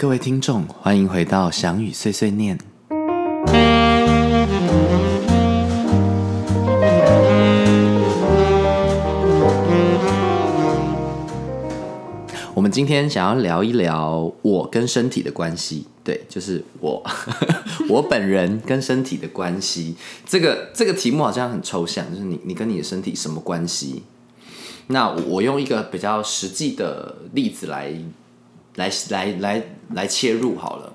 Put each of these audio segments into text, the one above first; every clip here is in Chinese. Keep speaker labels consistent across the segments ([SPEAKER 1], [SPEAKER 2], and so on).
[SPEAKER 1] 各位听众，欢迎回到翔宇碎碎念。我们今天想要聊一聊我跟身体的关系，对，就是我 我本人跟身体的关系。这个这个题目好像很抽象，就是你你跟你的身体什么关系？那我用一个比较实际的例子来来来来来切入好了。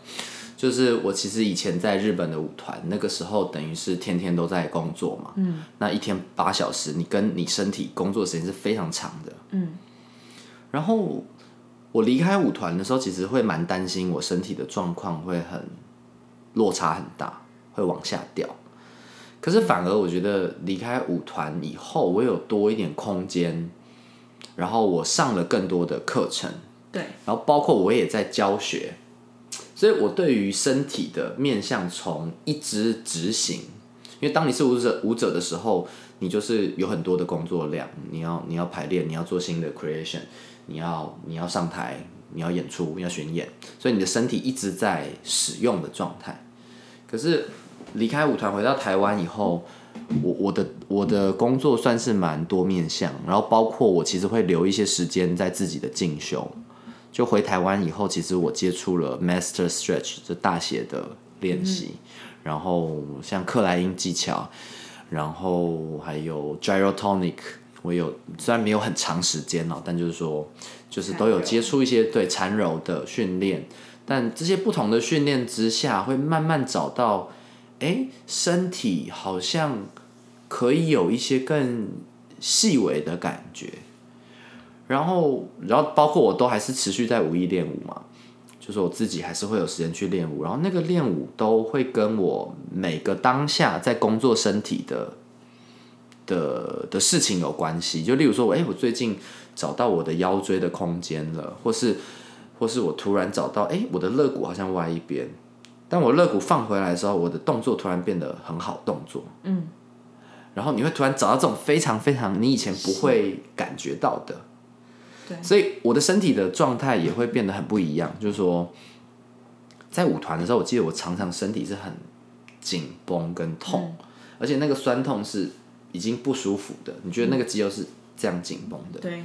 [SPEAKER 1] 就是我其实以前在日本的舞团，那个时候等于是天天都在工作嘛，嗯，那一天八小时，你跟你身体工作时间是非常长的，嗯，然后我离开舞团的时候，其实会蛮担心我身体的状况会很落差很大，会往下掉。可是反而我觉得离开舞团以后，我有多一点空间，然后我上了更多的课程，
[SPEAKER 2] 对，
[SPEAKER 1] 然后包括我也在教学，所以我对于身体的面向从一直执行，因为当你是舞者舞者的时候，你就是有很多的工作量，你要你要排练，你要做新的 creation，你要你要上台，你要演出，要巡演，所以你的身体一直在使用的状态。可是离开舞团回到台湾以后，我我的我的工作算是蛮多面向，然后包括我其实会留一些时间在自己的进修。就回台湾以后，其实我接触了 Master Stretch 这大写的练习，然后像克莱因技巧，然后还有 Gyrotonic，我有虽然没有很长时间哦，但就是说就是都有接触一些对缠柔的训练，但这些不同的训练之下，会慢慢找到，哎，身体好像可以有一些更细微的感觉。然后，然后包括我都还是持续在武艺练舞嘛，就是我自己还是会有时间去练舞，然后那个练舞都会跟我每个当下在工作身体的的的事情有关系。就例如说，我哎，我最近找到我的腰椎的空间了，或是或是我突然找到哎，我的肋骨好像歪一边，但我肋骨放回来的时候，我的动作突然变得很好动作。嗯，然后你会突然找到这种非常非常你以前不会感觉到的。所以我的身体的状态也会变得很不一样。就是说，在舞团的时候，我记得我常常身体是很紧绷跟痛，而且那个酸痛是已经不舒服的。你觉得那个肌肉是这样紧绷的？
[SPEAKER 2] 对。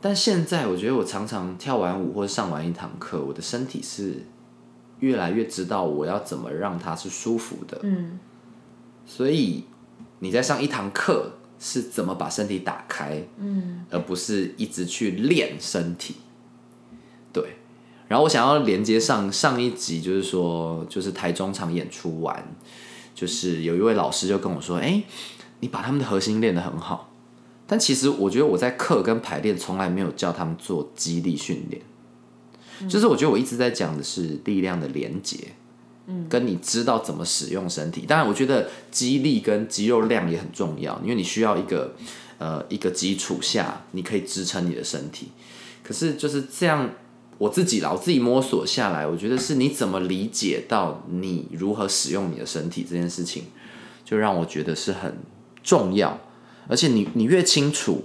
[SPEAKER 1] 但现在我觉得我常常跳完舞或者上完一堂课，我的身体是越来越知道我要怎么让它是舒服的。嗯。所以你在上一堂课。是怎么把身体打开，嗯，而不是一直去练身体，对。然后我想要连接上上一集，就是说，就是台中场演出完，就是有一位老师就跟我说：“哎，你把他们的核心练得很好。”但其实我觉得我在课跟排练从来没有教他们做肌力训练，就是我觉得我一直在讲的是力量的连接。跟你知道怎么使用身体，当然我觉得肌力跟肌肉量也很重要，因为你需要一个呃一个基础下，你可以支撑你的身体。可是就是这样，我自己老自己摸索下来，我觉得是你怎么理解到你如何使用你的身体这件事情，就让我觉得是很重要。而且你你越清楚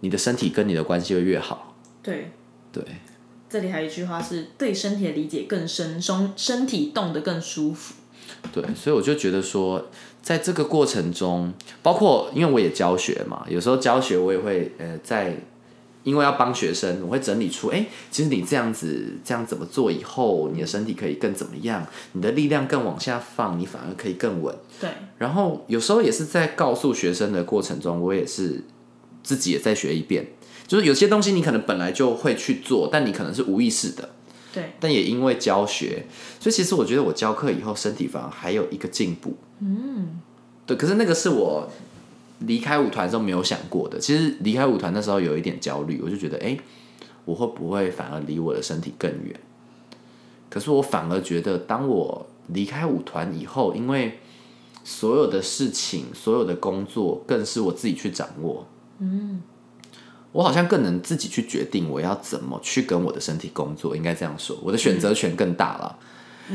[SPEAKER 1] 你的身体跟你的关系会越好。
[SPEAKER 2] 对
[SPEAKER 1] 对。
[SPEAKER 2] 这里还有一句话是对身体的理解更深，身身体动得更舒服。
[SPEAKER 1] 对，所以我就觉得说，在这个过程中，包括因为我也教学嘛，有时候教学我也会呃，在因为要帮学生，我会整理出，哎，其实你这样子这样怎么做以后，你的身体可以更怎么样，你的力量更往下放，你反而可以更稳。
[SPEAKER 2] 对。
[SPEAKER 1] 然后有时候也是在告诉学生的过程中，我也是自己也在学一遍。就是有些东西你可能本来就会去做，但你可能是无意识的。
[SPEAKER 2] 对。
[SPEAKER 1] 但也因为教学，所以其实我觉得我教课以后身体反而还有一个进步。嗯。对，可是那个是我离开舞团时候没有想过的。其实离开舞团那时候有一点焦虑，我就觉得，哎，我会不会反而离我的身体更远？可是我反而觉得，当我离开舞团以后，因为所有的事情、所有的工作，更是我自己去掌握。嗯。我好像更能自己去决定我要怎么去跟我的身体工作，应该这样说，我的选择权更大了。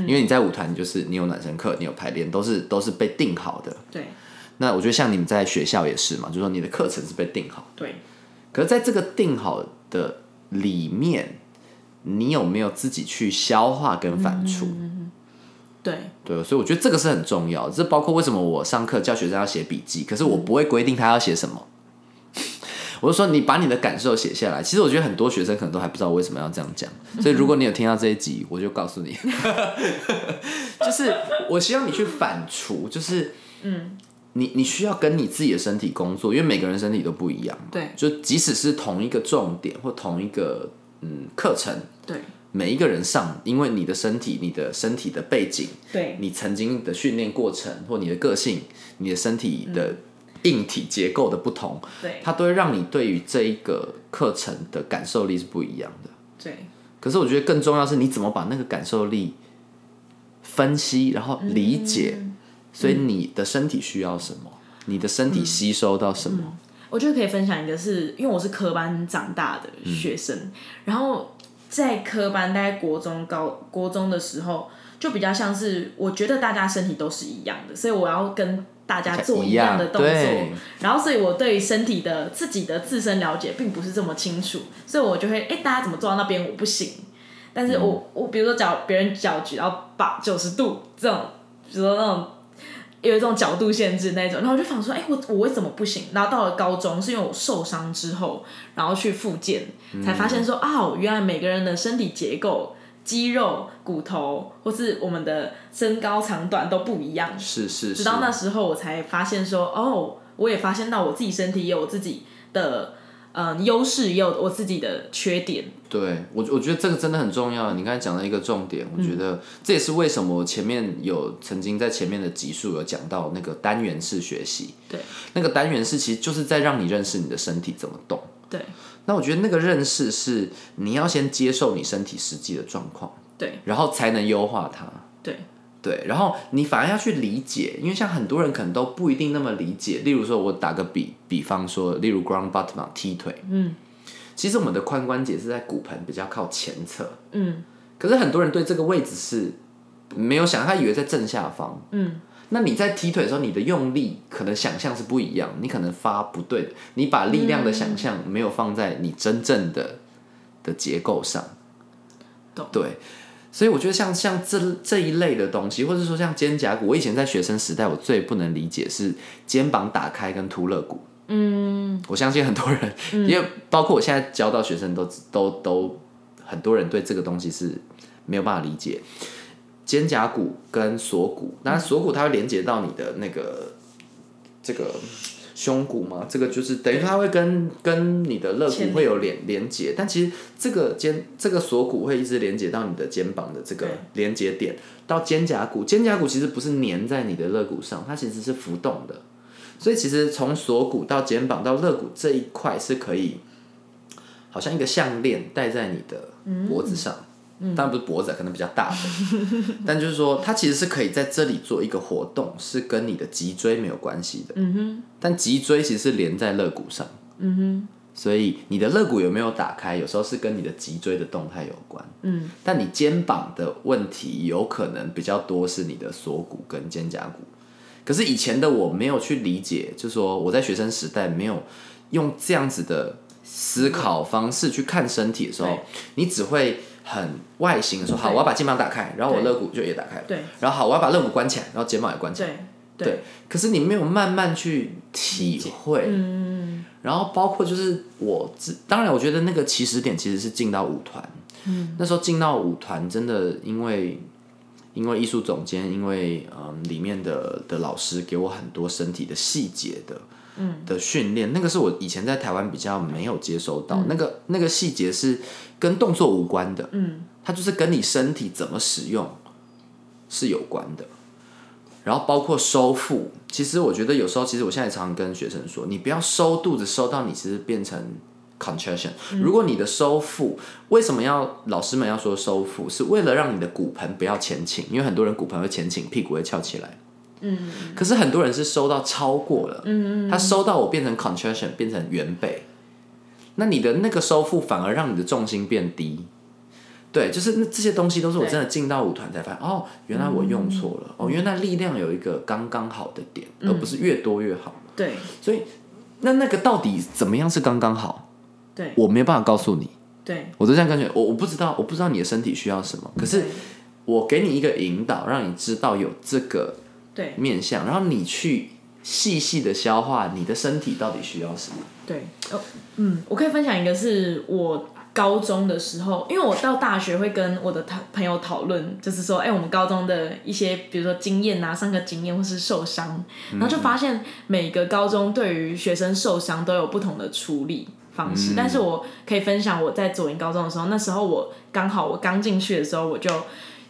[SPEAKER 1] 因为你在舞团，就是你有暖身课，你有排练，都是都是被定好的。
[SPEAKER 2] 对。
[SPEAKER 1] 那我觉得像你们在学校也是嘛，就是说你的课程是被定好。
[SPEAKER 2] 对。
[SPEAKER 1] 可是在这个定好的里面，你有没有自己去消化跟反刍？
[SPEAKER 2] 对，
[SPEAKER 1] 对，所以我觉得这个是很重要。这包括为什么我上课教学生要写笔记，可是我不会规定他要写什么。我就说你把你的感受写下来。其实我觉得很多学生可能都还不知道为什么要这样讲。所以如果你有听到这一集，我就告诉你，就是我希望你去反刍，就是嗯，你你需要跟你自己的身体工作，因为每个人身体都不一样。
[SPEAKER 2] 对，
[SPEAKER 1] 就即使是同一个重点或同一个嗯课程，
[SPEAKER 2] 对，
[SPEAKER 1] 每一个人上，因为你的身体、你的身体的背景，
[SPEAKER 2] 对，
[SPEAKER 1] 你曾经的训练过程或你的个性、你的身体的硬体结构的不同，
[SPEAKER 2] 对，
[SPEAKER 1] 它都会让你对于这一个课程的感受力是不一样的。
[SPEAKER 2] 对，
[SPEAKER 1] 可是我觉得更重要是你怎么把那个感受力分析，然后理解，所以你的身体需要什么，你的身体吸收到什么。
[SPEAKER 2] 我觉得可以分享一个是，因为我是科班长大的学生，然后在科班大概国中高国中的时候，就比较像是我觉得大家身体都是一样的，所以我要跟大家做一样的动作，然后所以我对身体的自己的自身了解并不是这么清楚，所以我就会哎、大家怎么做到那边我不行，但是我、我比如说脚别人脚举到八九十度这种，比如说那种。有一种角度限制那种，然后我就想说，哎、我我为什么不行？然后到了高中，是因为我受伤之后，然后去复健，才发现说，啊，原来每个人的身体结构、肌肉、骨头，或是我们的身高长短都不一样。
[SPEAKER 1] 是是是
[SPEAKER 2] 直，到那时候，我才发现说，哦，我也发现到我自己身体也有我自己的嗯优势，也有我自己的缺点。
[SPEAKER 1] 对我我觉得这个真的很重要。你刚才讲了一个重点，我觉得这也是为什么我前面有曾经在前面的集数有讲到那个单元式学习。
[SPEAKER 2] 对，
[SPEAKER 1] 那个单元式其实就是在让你认识你的身体怎么动。
[SPEAKER 2] 对
[SPEAKER 1] 那我觉得那个认识是你要先接受你身体实际的状况，
[SPEAKER 2] 对
[SPEAKER 1] 然后才能优化它。
[SPEAKER 2] 对
[SPEAKER 1] 对，然后你反而要去理解，因为像很多人可能都不一定那么理解。例如说，我打个比比方说，例如 ground bottom 踢腿，嗯，其实我们的髋关节是在骨盆比较靠前侧，
[SPEAKER 2] 嗯，
[SPEAKER 1] 可是很多人对这个位置是没有想，他以为在正下方，
[SPEAKER 2] 嗯，
[SPEAKER 1] 那你在踢腿的时候，你的用力可能想象是不一样，你可能发不对的，你把力量的想象没有放在你真正的的结构上，
[SPEAKER 2] 懂
[SPEAKER 1] 对。所以我觉得像像这这一类的东西，或者说像肩胛骨，我以前在学生时代，我最不能理解是肩膀打开跟突肋骨。嗯，我相信很多人，因为包括我现在教到学生都都都很多人对这个东西是没有办法理解。肩胛骨跟锁骨，当然锁骨它会连接到你的那个这个胸骨嘛，这个就是等于它会跟跟你的肋骨会有连连接，但其实这个肩这个锁骨会一直连接到你的肩膀的这个连接点，到肩胛骨，肩胛骨其实不是粘在你的肋骨上，它其实是浮动的，所以其实从锁骨到肩膀到肋骨这一块是可以，好像一个项链戴在你的脖子上。当然不是脖子啊，可能比较大的，但就是说，它其实是可以在这里做一个活动，是跟你的脊椎没有关系的。嗯哼。但脊椎其实是连在肋骨上。嗯哼。所以你的肋骨有没有打开，有时候是跟你的脊椎的动态有关。嗯。但你肩膀的问题有可能比较多是你的锁骨跟肩胛骨。可是以前的我没有去理解，就是说我在学生时代没有用这样子的思考方式去看身体的时候，你只会很外形的说，好，我要把肩膀打开，然后我肋骨就也打开了，
[SPEAKER 2] 对。
[SPEAKER 1] 然后好，我要把肋骨关起来，然后肩膀也关起来，
[SPEAKER 2] 对
[SPEAKER 1] 对。可是你没有慢慢去体会，嗯，然后包括就是我自，当然我觉得那个起始点其实是进到舞团，嗯，那时候进到舞团真的因为。因为艺术总监，因为嗯里面的的老师给我很多身体的细节的，嗯的训练，那个是我以前在台湾比较没有接收到，那个那个细节是跟动作无关的，嗯，它就是跟你身体怎么使用是有关的。然后包括收腹，其实我觉得有时候，其实我现在常常跟学生说，你不要收肚子收到你其实变成 contraction。如果你的收腹，为什么要老师们要说收腹，是为了让你的骨盆不要前倾，因为很多人骨盆会前倾，屁股会翘起来。嗯，可是很多人是收到超过了，嗯他收到我变成 contraction，变成原背，那你的那个收腹反而让你的重心变低。对，就是那这些东西都是我真的进到舞团才发现，哦，原来我用错了，哦，原来力量有一个刚刚好的点，而不是越多越好。
[SPEAKER 2] 对。
[SPEAKER 1] 所以，那那个到底怎么样是刚刚好？
[SPEAKER 2] 对。
[SPEAKER 1] 我没有办法告诉你，
[SPEAKER 2] 对，
[SPEAKER 1] 我都这样感觉我我不知道我不知道你的身体需要什么，可是我给你一个引导，让你知道有这个
[SPEAKER 2] 对
[SPEAKER 1] 面向，然后你去细细的消化你的身体到底需要什么。
[SPEAKER 2] 对，哦，嗯，我可以分享一个是我高中的时候，因为我到大学会跟我的讨朋友讨论，就是说，哎、我们高中的一些，比如说经验啊，上课经验或是受伤，然后就发现每个高中对于学生受伤都有不同的处理。方式，但是我可以分享我在左营高中的时候，那时候我刚好我刚进去的时候，我就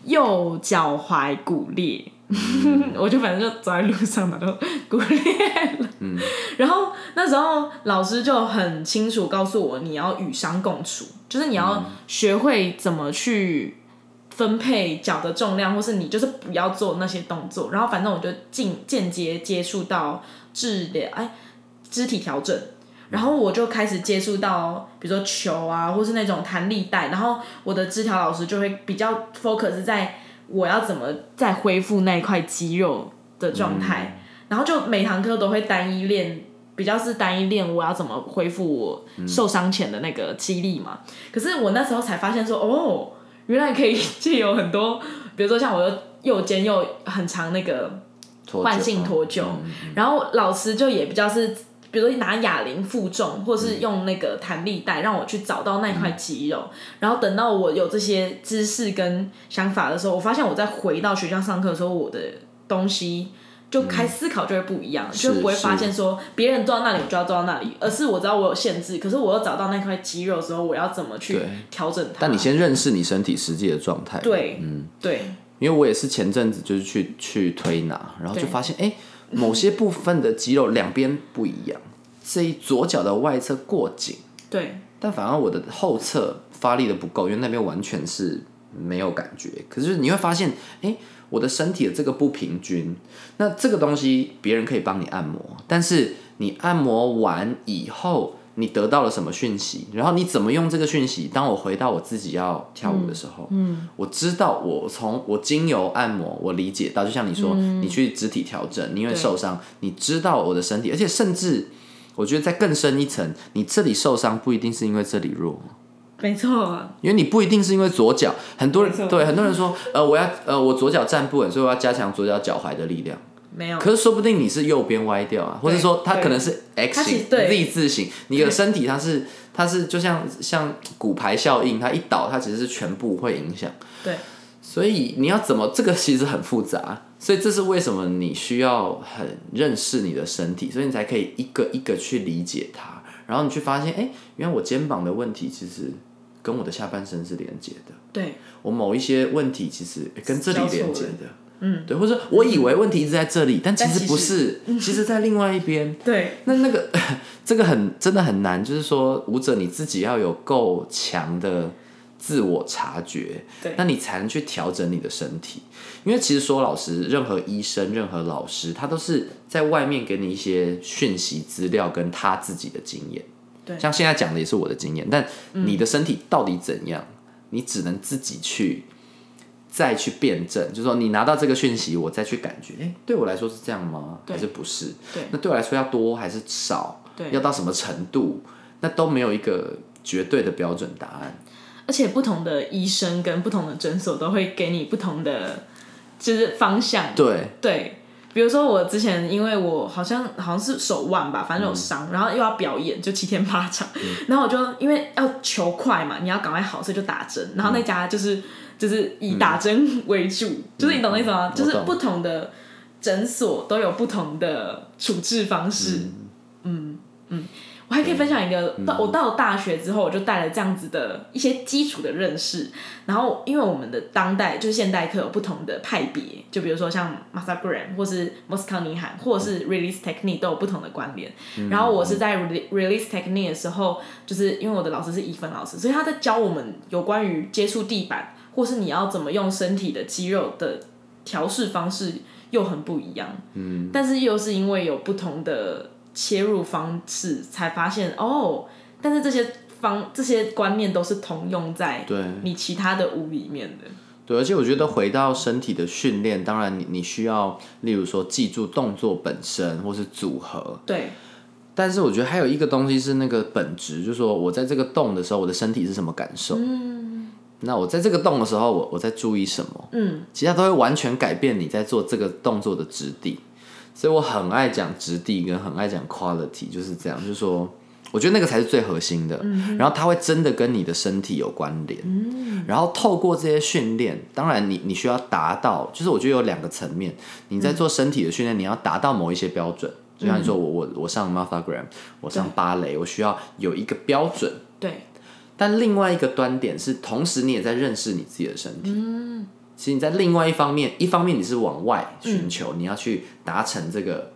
[SPEAKER 2] 右脚踝骨裂，我就反正就走在路上嘛，都骨裂了。然后那时候老师就很清楚告诉我，你要与伤共处，就是你要学会怎么去分配脚的重量，或是你就是不要做那些动作。然后反正我就进间接接触到治疗，哎，肢体调整。然后我就开始接触到，比如说球啊，或是那种弹力带。然后我的肢条老师就会比较 focus 在我要怎么再恢复那一块肌肉的状态。然后就每堂课都会单一练，比较是单一练我要怎么恢复我受伤前的那个肌力嘛。可是我那时候才发现说，哦，原来可以借有很多，比如说像我的右肩又很长那个
[SPEAKER 1] 脱
[SPEAKER 2] 惯性脱臼，然后老师就也比较是。比如说拿哑铃负重，或是用那个弹力带让我去找到那块肌肉，然后等到我有这些知识跟想法的时候，我发现我在回到学校上课的时候，我的东西就开思考就会不一样，就不会发现说别人做到那里我就要做到那里，而是我知道我有限制，可是我又找到那块肌肉的时候，我要怎么去调整它？
[SPEAKER 1] 但你先认识你身体实际的状态。
[SPEAKER 2] 对，嗯，对，
[SPEAKER 1] 因为我也是前阵子就是去去推拿，然后就发现哎。某些部分的肌肉两边不一样，这一左脚的外侧过紧，
[SPEAKER 2] 对，
[SPEAKER 1] 但反而我的后侧发力的不够，因为那边完全是没有感觉。可是你会发现，哎，我的身体的这个不平均，那这个东西别人可以帮你按摩，但是你按摩完以后。你得到了什么讯息？然后你怎么用这个讯息？当我回到我自己要跳舞的时候，嗯，我知道我从我精油按摩，我理解到，就像你说，你去肢体调整，你因为受伤，你知道我的身体，而且甚至我觉得在更深一层，你这里受伤不一定是因为这里弱，
[SPEAKER 2] 没错，
[SPEAKER 1] 因为你不一定是因为左脚，很多人对很多人说，呃，我要呃我左脚站不稳，所以我要加强左脚脚踝的力量。
[SPEAKER 2] 没有，
[SPEAKER 1] 可是说不定你是右边歪掉啊，或者说它可能是 X 型、Z 字形，你的身体它是它是就像像骨牌效应，它一倒，它其实是全部会影响。
[SPEAKER 2] 对，
[SPEAKER 1] 所以你要怎么这个其实很复杂，所以这是为什么你需要很认识你的身体，所以你才可以一个一个去理解它，然后你去发现，哎，原来我肩膀的问题其实跟我的下半身是连接的，
[SPEAKER 2] 对。
[SPEAKER 1] 我某一些问题其实跟这里连接的。嗯，对，或者说我以为问题一直在这里，但其实不是，其实在另外一边。
[SPEAKER 2] 对，
[SPEAKER 1] 那那个这个很真的很难，就是说舞者你自己要有够强的自我察觉，
[SPEAKER 2] 对，
[SPEAKER 1] 那你才能去调整你的身体。因为其实说老师，任何医生、任何老师，他都是在外面给你一些讯息资料跟他自己的经验。
[SPEAKER 2] 对，
[SPEAKER 1] 像现在讲的也是我的经验，但你的身体到底怎样，你只能自己去。再去辩证，就是说你拿到这个讯息，我再去感觉，哎，对我来说是这样吗？还是不是？
[SPEAKER 2] 对，
[SPEAKER 1] 那对我来说要多还是少？
[SPEAKER 2] 对，
[SPEAKER 1] 要到什么程度？那都没有一个绝对的标准答案。
[SPEAKER 2] 而且不同的医生跟不同的诊所都会给你不同的就是方向。
[SPEAKER 1] 对
[SPEAKER 2] 对，比如说我之前因为我好像好像是手腕吧，反正有伤，然后又要表演，就七天八场，然后我就因为要求快嘛，你要赶快好，所以就打针，然后那家就是。就是以打针 为主，就是你懂那意思吗？就是不同的诊所都有不同的处置方式。嗯嗯，我还可以分享一个，到我到了大学之后，我就带了这样子的一些基础的认识。然后，因为我们的当代就是现代课有不同的派别，就比如说像 Masa Gram 或是罕，或者是 Release Technique 都有不同的关联。然后我是在 Release Technique 的时候，就是因为我的老师是伊芬老师，所以他在教我们有关于接触地板。或是你要怎么用身体的肌肉的调试方式又很不一样，嗯，但是又是因为有不同的切入方式，才发现哦，但是这些方这些观念都是通用在
[SPEAKER 1] 对
[SPEAKER 2] 你其他的舞里面的。
[SPEAKER 1] 对，而且我觉得回到身体的训练，当然你你需要，例如说记住动作本身或是组合，
[SPEAKER 2] 对。
[SPEAKER 1] 但是我觉得还有一个东西是那个本质，就是说我在这个动的时候，我的身体是什么感受？嗯，那我在这个动的时候，我我在注意什么？
[SPEAKER 2] 嗯，
[SPEAKER 1] 其他都会完全改变你在做这个动作的质地。所以我很爱讲质地，跟很爱讲 quality，就是这样，就是说。我觉得那个才是最核心的，嗯然后它会真的跟你的身体有关联，嗯。然后透过这些训练，当然你你需要达到，就是我觉得有两个层面，你在做身体的训练，你要达到某一些标准，就像你说我我我上 Martha Graham，我上芭蕾，我需要有一个标准，
[SPEAKER 2] 对，
[SPEAKER 1] 但另外一个端点是，同时你也在认识你自己的身体，嗯，其实你在另外一方面，一方面你是往外寻求，你要去达成这个。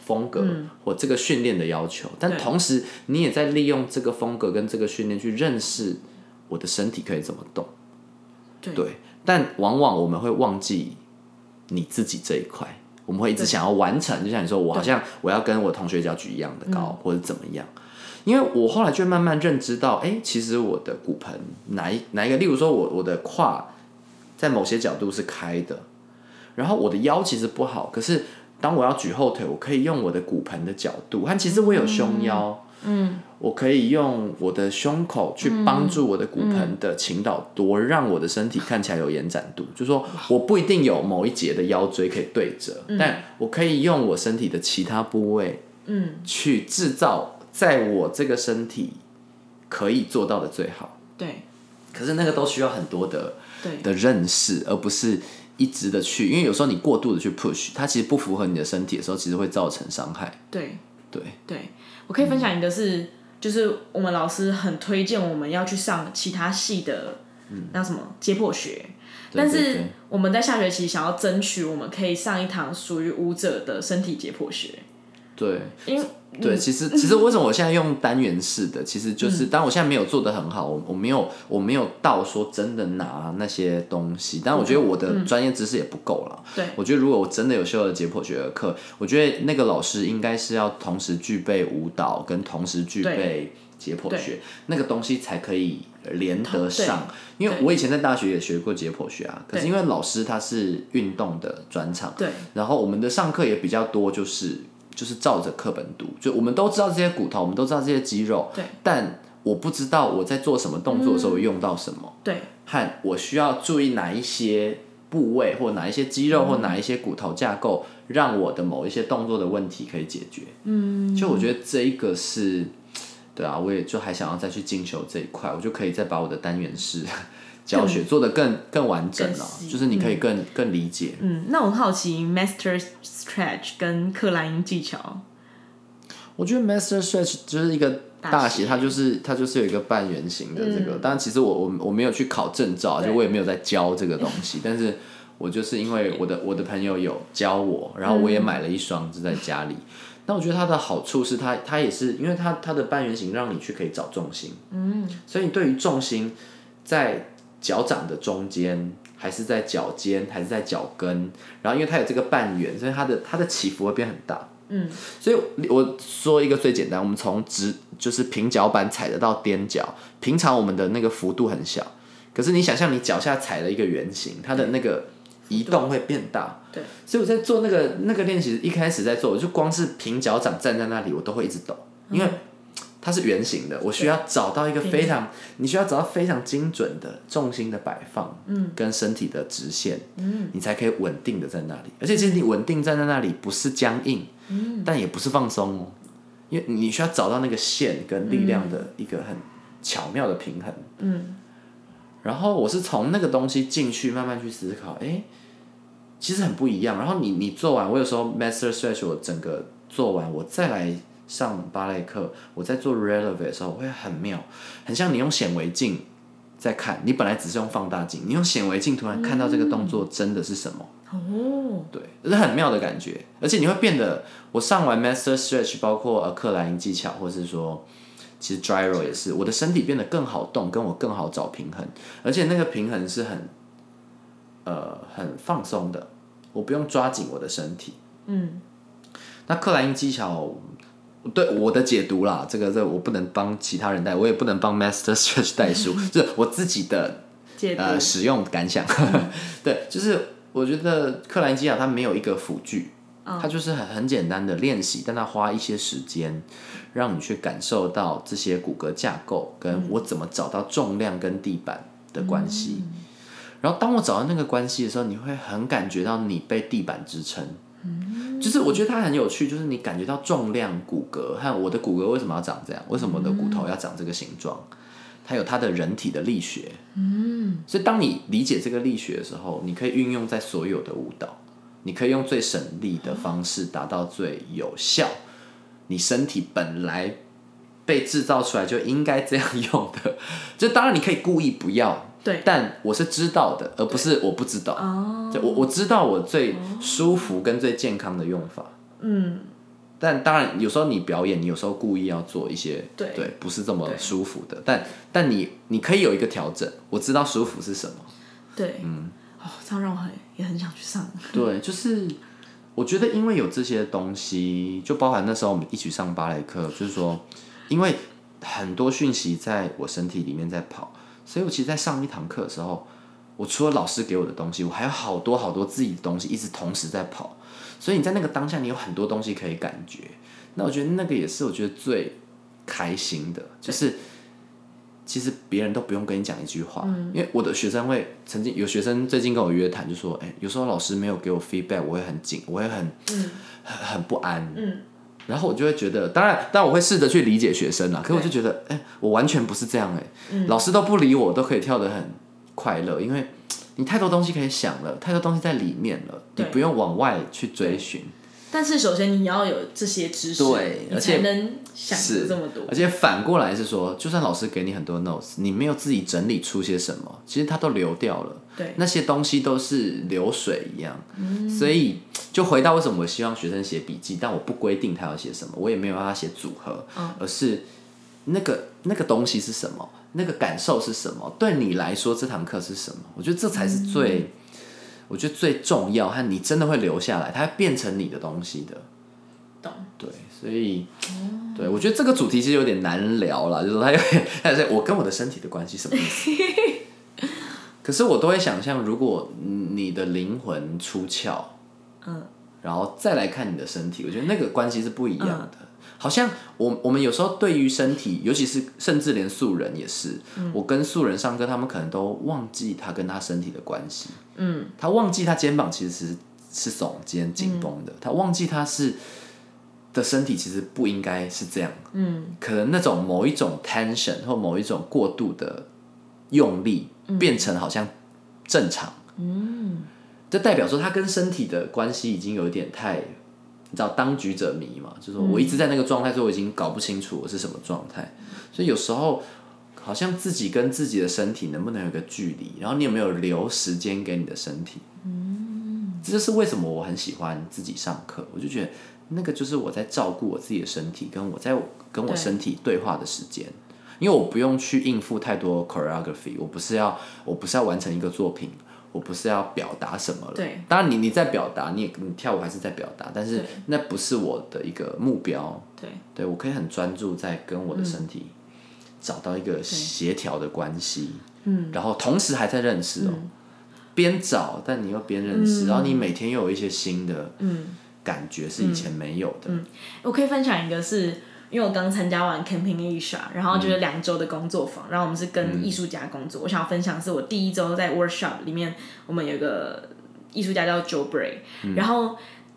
[SPEAKER 1] 风格或这个训练的要求，但同时你也在利用这个风格跟这个训练去认识我的身体可以怎么动。
[SPEAKER 2] 对，
[SPEAKER 1] 但往往我们会忘记你自己这一块，我们会一直想要完成，就像你说，我好像我要跟我同学脚举一样的高，或者怎么样。因为我后来就慢慢认知到，哎，其实我的骨盆哪一哪一个，例如说我我的胯在某些角度是开的，然后我的腰其实不好，可是。当我要举后腿，我可以用我的骨盆的角度，但其实我有胸腰，
[SPEAKER 2] 嗯，
[SPEAKER 1] 我可以用我的胸口去帮助我的骨盆的倾倒多，让我的身体看起来有延展度。就说我不一定有某一节的腰椎可以对折，但我可以用我身体的其他部位，
[SPEAKER 2] 嗯，
[SPEAKER 1] 去制造在我这个身体可以做到的最好。
[SPEAKER 2] 对，
[SPEAKER 1] 可是那个都需要很多的
[SPEAKER 2] 对
[SPEAKER 1] 的认识，而不是。一直的去，因为有时候你过度的去 push，它其实不符合你的身体的时候，其实会造成伤害。
[SPEAKER 2] 对
[SPEAKER 1] 对
[SPEAKER 2] 对，我可以分享一个是，就是我们老师很推荐我们要去上其他系的，那什么解剖学，但是我们在下学期想要争取，我们可以上一堂属于舞者的身体解剖学。
[SPEAKER 1] 对，
[SPEAKER 2] 因为。
[SPEAKER 1] 对，其实其实为什么我现在用单元式的，其实就是当我现在没有做的很好，我我没有我没有到说真的拿那些东西，但我觉得我的专业知识也不够了。
[SPEAKER 2] 对，
[SPEAKER 1] 我觉得如果我真的有修了解剖学的课，我觉得那个老师应该是要同时具备舞蹈跟同时具备解剖学，那个东西才可以连得上。因为我以前在大学也学过解剖学啊，可是因为老师他是运动的专场，
[SPEAKER 2] 对，
[SPEAKER 1] 然后我们的上课也比较多，就是。就是照着课本读，就我们都知道这些骨头，我们都知道这些肌肉，
[SPEAKER 2] 对。
[SPEAKER 1] 但我不知道我在做什么动作的时候用到什么，
[SPEAKER 2] 对。
[SPEAKER 1] 和我需要注意哪一些部位，或哪一些肌肉，或哪一些骨头架构，让我的某一些动作的问题可以解决。
[SPEAKER 2] 嗯。
[SPEAKER 1] 就我觉得这一个是，对啊，我也就还想要再去进修这一块，我就可以再把我的单元式。教学做的更更完整了，就是你可以更更理解。
[SPEAKER 2] 嗯，那我很好奇，Master Stretch 跟克莱因技巧。
[SPEAKER 1] 我觉得 Master Stretch 就是一个大写，它就是它就是有一个半圆形的这个。当然，其实我我我没有去考证照，就我也没有在教这个东西。但是我就是因为我的我的朋友有教我，然后我也买了一双，就在家里。那我觉得它的好处是，它它也是因为它它的半圆形让你去可以找重心。
[SPEAKER 2] 嗯，
[SPEAKER 1] 所以你对于重心在。脚掌的中间，还是在脚尖，还是在脚跟，然后因为它有这个半圆，所以它的它的起伏会变很大。
[SPEAKER 2] 嗯，
[SPEAKER 1] 所以我说一个最简单，我们从直就是平脚板踩得到踮脚，平常我们的那个幅度很小，可是你想象你脚下踩了一个圆形，它的那个移动会变大。
[SPEAKER 2] 对，
[SPEAKER 1] 所以我在做那个那个练习，一开始在做，我就光是平脚掌站在那里，我都会一直抖，因为。它是圆形的，我需要找到一个非常，你需要找到非常精准的重心的摆放，
[SPEAKER 2] 嗯，
[SPEAKER 1] 跟身体的直线，
[SPEAKER 2] 嗯，
[SPEAKER 1] 你才可以稳定的在那里。而且其实你稳定站在那里，不是僵硬，
[SPEAKER 2] 嗯，
[SPEAKER 1] 但也不是放松哦，因为你需要找到那个线跟力量的一个很巧妙的平衡，
[SPEAKER 2] 嗯。
[SPEAKER 1] 然后我是从那个东西进去，慢慢去思考，哎，其实很不一样。然后你你做完，我有时候 master stretch 我整个做完，我再来。上芭蕾课，我在做 relevant 的时候会很妙，很像你用显微镜在看，你本来只是用放大镜，你用显微镜突然看到这个动作真的是什么？
[SPEAKER 2] 哦，
[SPEAKER 1] 对，这是很妙的感觉，而且你会变得，我上完 master stretch，包括呃克莱因技巧，或是说其实 gyro 也是，我的身体变得更好动，跟我更好找平衡，而且那个平衡是很呃很放松的，我不用抓紧我的身体。
[SPEAKER 2] 嗯，
[SPEAKER 1] 那克莱因技巧。对我的解读啦，这个这我不能帮其他人带，我也不能帮 Master Stretch 带书，就是我自己的呃使用感想。对，就是我觉得克兰基亚它没有一个辅具，它就是很很简单的练习，但它花一些时间让你去感受到这些骨骼架构跟我怎么找到重量跟地板的关系。然后当我找到那个关系的时候，你会很感觉到你被地板支撑。就是我觉得它很有趣，就是你感觉到重量、骨骼和我的骨骼为什么要长这样？为什么我的骨头要长这个形状？它有它的人体的力学。嗯，所以当你理解这个力学的时候，你可以运用在所有的舞蹈，你可以用最省力的方式达到最有效。你身体本来被制造出来就应该这样用的，就当然你可以故意不要。
[SPEAKER 2] 对，
[SPEAKER 1] 但我是知道的，而不是我不知道。哦，就我我知道我最舒服跟最健康的用法。嗯，但当然有时候你表演，你有时候故意要做一些
[SPEAKER 2] 对
[SPEAKER 1] 对，不是这么舒服的。但但你你可以有一个调整，我知道舒服是什么。
[SPEAKER 2] 对，嗯，哦，这样让我很也很想去上。
[SPEAKER 1] 对，就是我觉得因为有这些东西，就包含那时候我们一起上芭蕾课，就是说，因为很多讯息在我身体里面在跑。所以，我其实，在上一堂课的时候，我除了老师给我的东西，我还有好多好多自己的东西，一直同时在跑。所以，你在那个当下，你有很多东西可以感觉。那我觉得那个也是我觉得最开心的，就是其实别人都不用跟你讲一句话，因为我的学生会曾经有学生最近跟我约谈，就说：“哎，有时候老师没有给我 feedback，我会很紧，我会很很很不安。”嗯。然后我就会觉得，当然，但我会试着去理解学生啦。可我就觉得，哎，我完全不是这样哎。老师都不理我，都可以跳得很快乐，因为你太多东西可以想了，太多东西在里面了，你不用往外去追寻。
[SPEAKER 2] 但是首先你要有这些知识，
[SPEAKER 1] 对，而且
[SPEAKER 2] 能想这么多。
[SPEAKER 1] 而且反过来是说，就算老师给你很多 notes，你没有自己整理出些什么，其实它都流掉了。
[SPEAKER 2] 对，
[SPEAKER 1] 那些东西都是流水一样。嗯，所以就回到为什么我希望学生写笔记，但我不规定他要写什么，我也没有让他写组合，而是那个那个东西是什么，那个感受是什么，对你来说这堂课是什么？我觉得这才是最。我觉得最重要，和你真的会留下来，它会变成你的东西的。
[SPEAKER 2] 懂。
[SPEAKER 1] 对，所以，对我觉得这个主题其实有点难聊了，就是说，它有点，它是我跟我的身体的关系什么意思？可是我都会想象，如果你的灵魂出窍，嗯，然后再来看你的身体，我觉得那个关系是不一样的。好像我我们有时候对于身体，尤其是甚至连素人也是，我跟素人上课，他们可能都忘记他跟他身体的关系。嗯，他忘记他肩膀其实是是耸肩紧绷的，他忘记他是的身体其实不应该是这样。嗯，可能那种某一种 tension 或某一种过度的用力，变成好像正常。嗯，这代表说他跟身体的关系已经有点太。你知道当局者迷嘛？就是我一直在那个状态，所以我已经搞不清楚我是什么状态。所以有时候好像自己跟自己的身体能不能有个距离？然后你有没有留时间给你的身体？嗯，这就是为什么我很喜欢自己上课。我就觉得那个就是我在照顾我自己的身体，跟我在跟我身体对话的时间。因为我不用去应付太多 choreography，我不是要我不是要完成一个作品。我不是要表达什么了，
[SPEAKER 2] 对，
[SPEAKER 1] 当然你你在表达，你也你跳舞还是在表达，但是那不是我的一个目标，
[SPEAKER 2] 对，
[SPEAKER 1] 对我可以很专注在跟我的身体找到一个协调的关系，嗯，然后同时还在认识哦，边找但你又边认识，然后你每天又有一些新的嗯。感觉是以前没有的，
[SPEAKER 2] 嗯，我可以分享一个是。因为我刚参加完 Camping Asia，然后就是两周的工作坊，然后我们是跟艺术家工作。我想要分享是我第一周在 workshop 里面，我们有个艺术家叫 Joe Bray，然后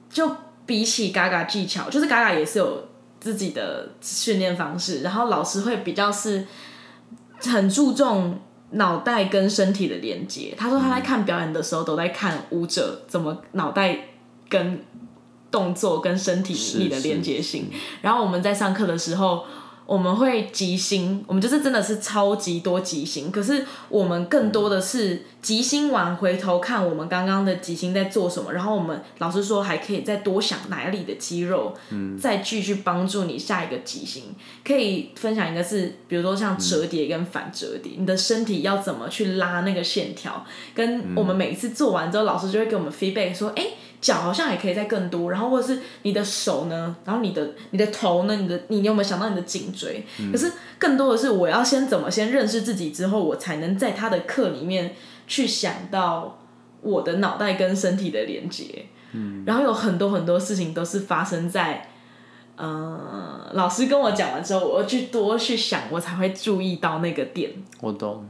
[SPEAKER 2] 就比起 Gaga 技巧，就是 Gaga 也是有自己的训练方式，然后老师会比较是很注重脑袋跟身体的连接。他说他在看表演的时候都在看舞者怎么脑袋跟。动作跟身体力的连接性，然后我们在上课的时候，我们会即兴，我们就是真的是超级多即兴，可是我们更多的是即兴完回头看我们刚刚的即兴在做什么，然后我们老师说还可以再多想哪里的肌肉，嗯，再继续帮助你下一个即兴。可以分享一个是，比如说像折叠跟反折叠，你的身体要怎么去拉那个线条，跟我们每一次做完之后，老师就会给我们 feedback 说，哎。脚好像也可以再更多，然后或者是你的手呢，然后你的你的头呢，你的你有没有想到你的颈椎？可是更多的是我要先怎么先认识自己之后，我才能在他的课里面去想到我的脑袋跟身体的连接。嗯，然后有很多很多事情都是发生在，呃，老师跟我讲完之后，我去多去想，我才会注意到那个点。
[SPEAKER 1] 我懂，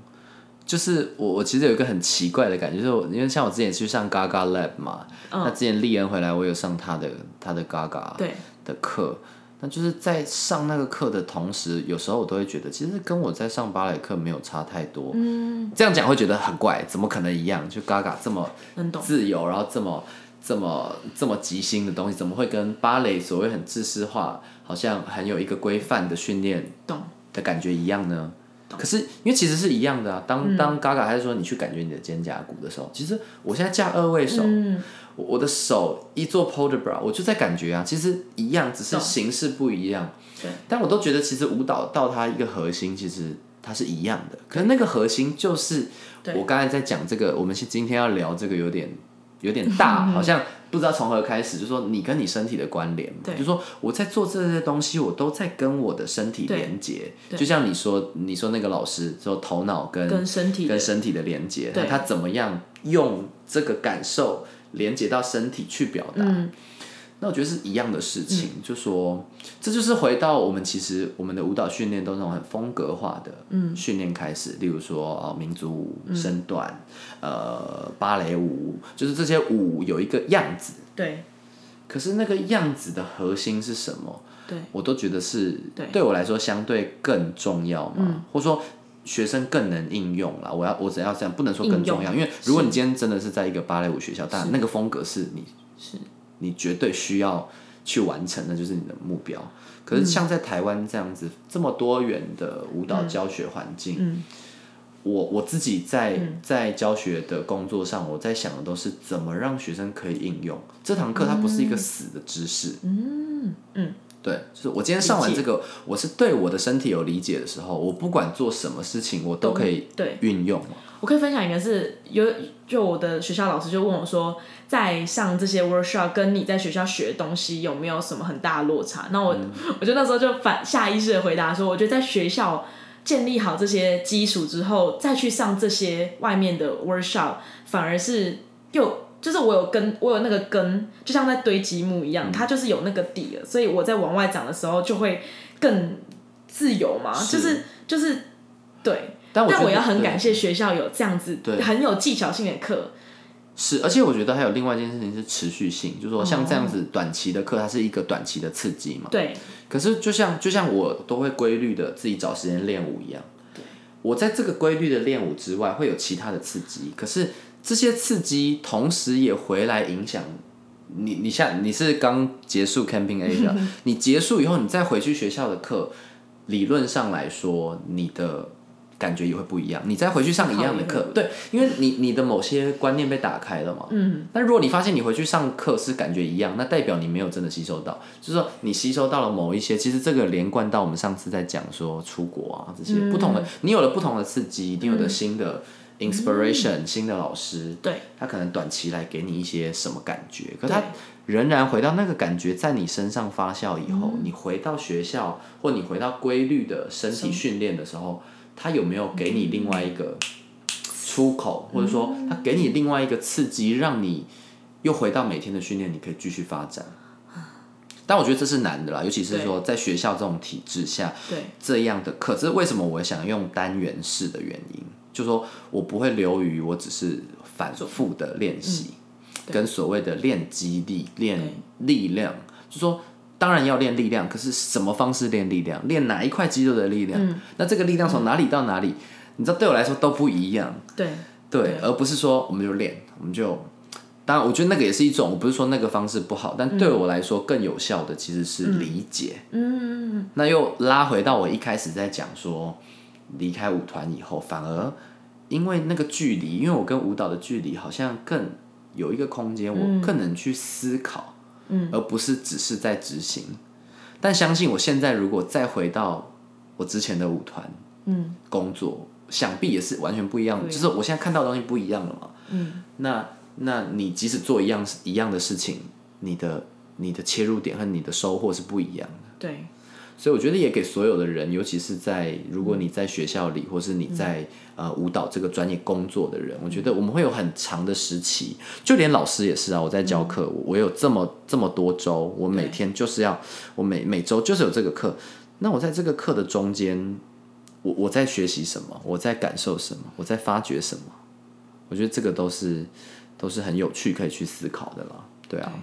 [SPEAKER 1] 就是我我其实有一个很奇怪的感觉，就是我因为像我之前去上 Gaga Lab 嘛，那之前丽恩回来，我有上他的他的 Gaga
[SPEAKER 2] 对
[SPEAKER 1] 的课，那就是在上那个课的同时，有时候我都会觉得，其实跟我在上芭蕾课没有差太多。嗯，这样讲会觉得很怪，怎么可能一样？就 Gaga 这么。自由，然后这么这么这么即兴的东西，怎么会跟芭蕾所谓很知识化，好像很有一个规范的训练
[SPEAKER 2] 懂
[SPEAKER 1] 的感觉一样呢？可是因为其实是一样的啊。当当 Gaga 还是说你去感觉你的肩胛骨的时候，其实我现在架二位手，
[SPEAKER 2] 嗯，
[SPEAKER 1] 我我的手一做 p o l d e bra，我就在感觉啊，其实一样，只是形式不一样。
[SPEAKER 2] 对，
[SPEAKER 1] 但我都觉得其实舞蹈到它一个核心，其实它是一样的。可是那个核心就是我刚才在讲这个，我们今天要聊这个有点有点大，好像不知道从何开始，就说你跟你身体的关联嘛，
[SPEAKER 2] 对
[SPEAKER 1] 就说我在做这些东西，我都在跟我的身体连接。就像你说，你说那个老师说头脑跟
[SPEAKER 2] 跟身体的
[SPEAKER 1] 跟身体的连接，
[SPEAKER 2] 对
[SPEAKER 1] 他怎么样用这个感受连接到身体去表达？
[SPEAKER 2] 嗯
[SPEAKER 1] 那我觉得是一样的事情，就说这就是回到我们其实我们的舞蹈训练都是那种很风格化的训练开始，例如说哦民族舞、身段、呃芭蕾舞，就是这些舞有一个样子，
[SPEAKER 2] 对。
[SPEAKER 1] 可是那个样子的核心是什么？
[SPEAKER 2] 对。
[SPEAKER 1] 我都觉得是
[SPEAKER 2] 对。
[SPEAKER 1] 对我来说相对更重要嘛，或者说学生更能应用啦。我要我只要这样，不能说更重要，因为如果你今天真的是在一个芭蕾舞学校，但那个风格是你
[SPEAKER 2] 是
[SPEAKER 1] 你绝对需要去完成的，就是你的目标。可是像在台湾这样子这么多元的舞蹈教学环境，
[SPEAKER 2] 嗯
[SPEAKER 1] 我我自己在、在教学的工作上，我在想的都是怎么让学生可以应用这堂课，它不是一个死的知识。
[SPEAKER 2] 嗯嗯
[SPEAKER 1] 对，就是我今天上完这个，我是对我的身体有理解的时候，我不管做什么事情，我都可以
[SPEAKER 2] 对。
[SPEAKER 1] 运用。
[SPEAKER 2] 我可以分享一个是有就我的学校老师就问我说，在上这些 workshop 跟你在学校学的东西有没有什么很大的落差？那我、我就那时候就反下意识的回答说，我觉得在学校建立好这些基础之后，再去上这些外面的 workshop，反而是又就是我有根，我有那个根，就像在堆积木一样，它就是有那个底了，所以我在往外长的时候就会更自由嘛，
[SPEAKER 1] 是。
[SPEAKER 2] 就是就是对。
[SPEAKER 1] 但我
[SPEAKER 2] 要很感谢学校有这样子
[SPEAKER 1] 对。
[SPEAKER 2] 很有技巧性的课，
[SPEAKER 1] 是，而且我觉得还有另外一件事情是持续性，就是说像这样
[SPEAKER 2] 哦
[SPEAKER 1] 子短期的课，它是一个短期的刺激嘛。
[SPEAKER 2] 对
[SPEAKER 1] 可是就像就像我都会规律的自己找时间练舞一样，我在这个规律的练舞之外，会有其他的刺激，可是这些刺激同时也回来影响你。你像你是刚结束 Camping Asia，你结束以后，你再回去学校的课，理论上来说，你的感觉也会不一样。你再回去上一样的课对，因为你你的某些观念被打开了嘛。
[SPEAKER 2] 嗯，
[SPEAKER 1] 但如果你发现你回去上课是感觉一样，那代表你没有真的吸收到，就是说你吸收到了某一些，其实这个连贯到我们上次在讲说出国啊这些不同的，你有了不同的刺激，一定有了新的 inspiration，、新的老师，
[SPEAKER 2] 对。
[SPEAKER 1] 他可能短期来给你一些什么感觉，可他仍然回到那个感觉在你身上发酵以后，你回到学校或你回到规律的身体训练的时候，他有没有给你另外一个出口，或者说他给你另外一个刺激，让你又回到每天的训练，你可以继续发展。但我觉得这是难的啦，尤其是说在学校这种体制下，
[SPEAKER 2] 对。
[SPEAKER 1] 这样的课，这是为什么我想用单元式的原因，就说我不会流于我只是反复的练习，
[SPEAKER 2] 对。
[SPEAKER 1] 跟所谓的练肌力、练力量，就说当然要练力量，可是什么方式练力量，练哪一块肌肉的力量，那这个力量从哪里到哪里，你知道对我来说都不一样，
[SPEAKER 2] 对。
[SPEAKER 1] 对，
[SPEAKER 2] 对。
[SPEAKER 1] 而不是说我们就练，我们就。当然，我觉得那个也是一种，我不是说那个方式不好，但对我来说更有效的其实是理解。
[SPEAKER 2] 嗯。
[SPEAKER 1] 那又拉回到我一开始在讲说，离开舞团以后，反而因为那个距离，因为我跟舞蹈的距离好像更有一个空间，我更能去思考，
[SPEAKER 2] 嗯，
[SPEAKER 1] 而不是只是在执行。但相信我现在如果再回到我之前的舞团
[SPEAKER 2] 嗯
[SPEAKER 1] 工作，想必也是完全不一样的，就是我现在看到的东西不一样了嘛。
[SPEAKER 2] 嗯
[SPEAKER 1] 那那你即使做一样一样的事情，你的你的切入点和你的收获是不一样的。
[SPEAKER 2] 对
[SPEAKER 1] 所以我觉得也给所有的人，尤其是在如果你在学校里，或是你在、呃舞蹈这个专业工作的人，我觉得我们会有很长的时期，就连老师也是啊。我在教课，我我有这么这么多周，我每天就是要，我每每周就是有这个课。那我在这个课的中间，我我在学习什么？我在感受什么？我在发掘什么？我觉得这个都是都是很有趣，可以去思考的啦。对啊。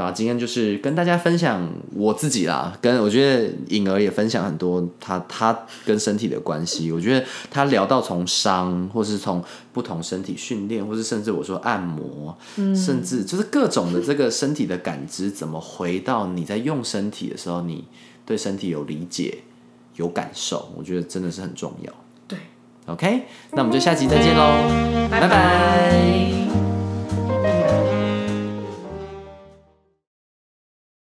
[SPEAKER 1] 对啊，今天就是跟大家分享我自己啦，跟我觉得颖儿也分享很多她她跟身体的关系。我觉得她聊到从伤，或是从不同身体训练，或是甚至我说按摩，甚至就是各种的这个身体的感知，怎么回到你在用身体的时候，你对身体有理解、有感受，我觉得真的是很重要。
[SPEAKER 2] 对
[SPEAKER 1] ，OK，那我们就下集再见喽，拜拜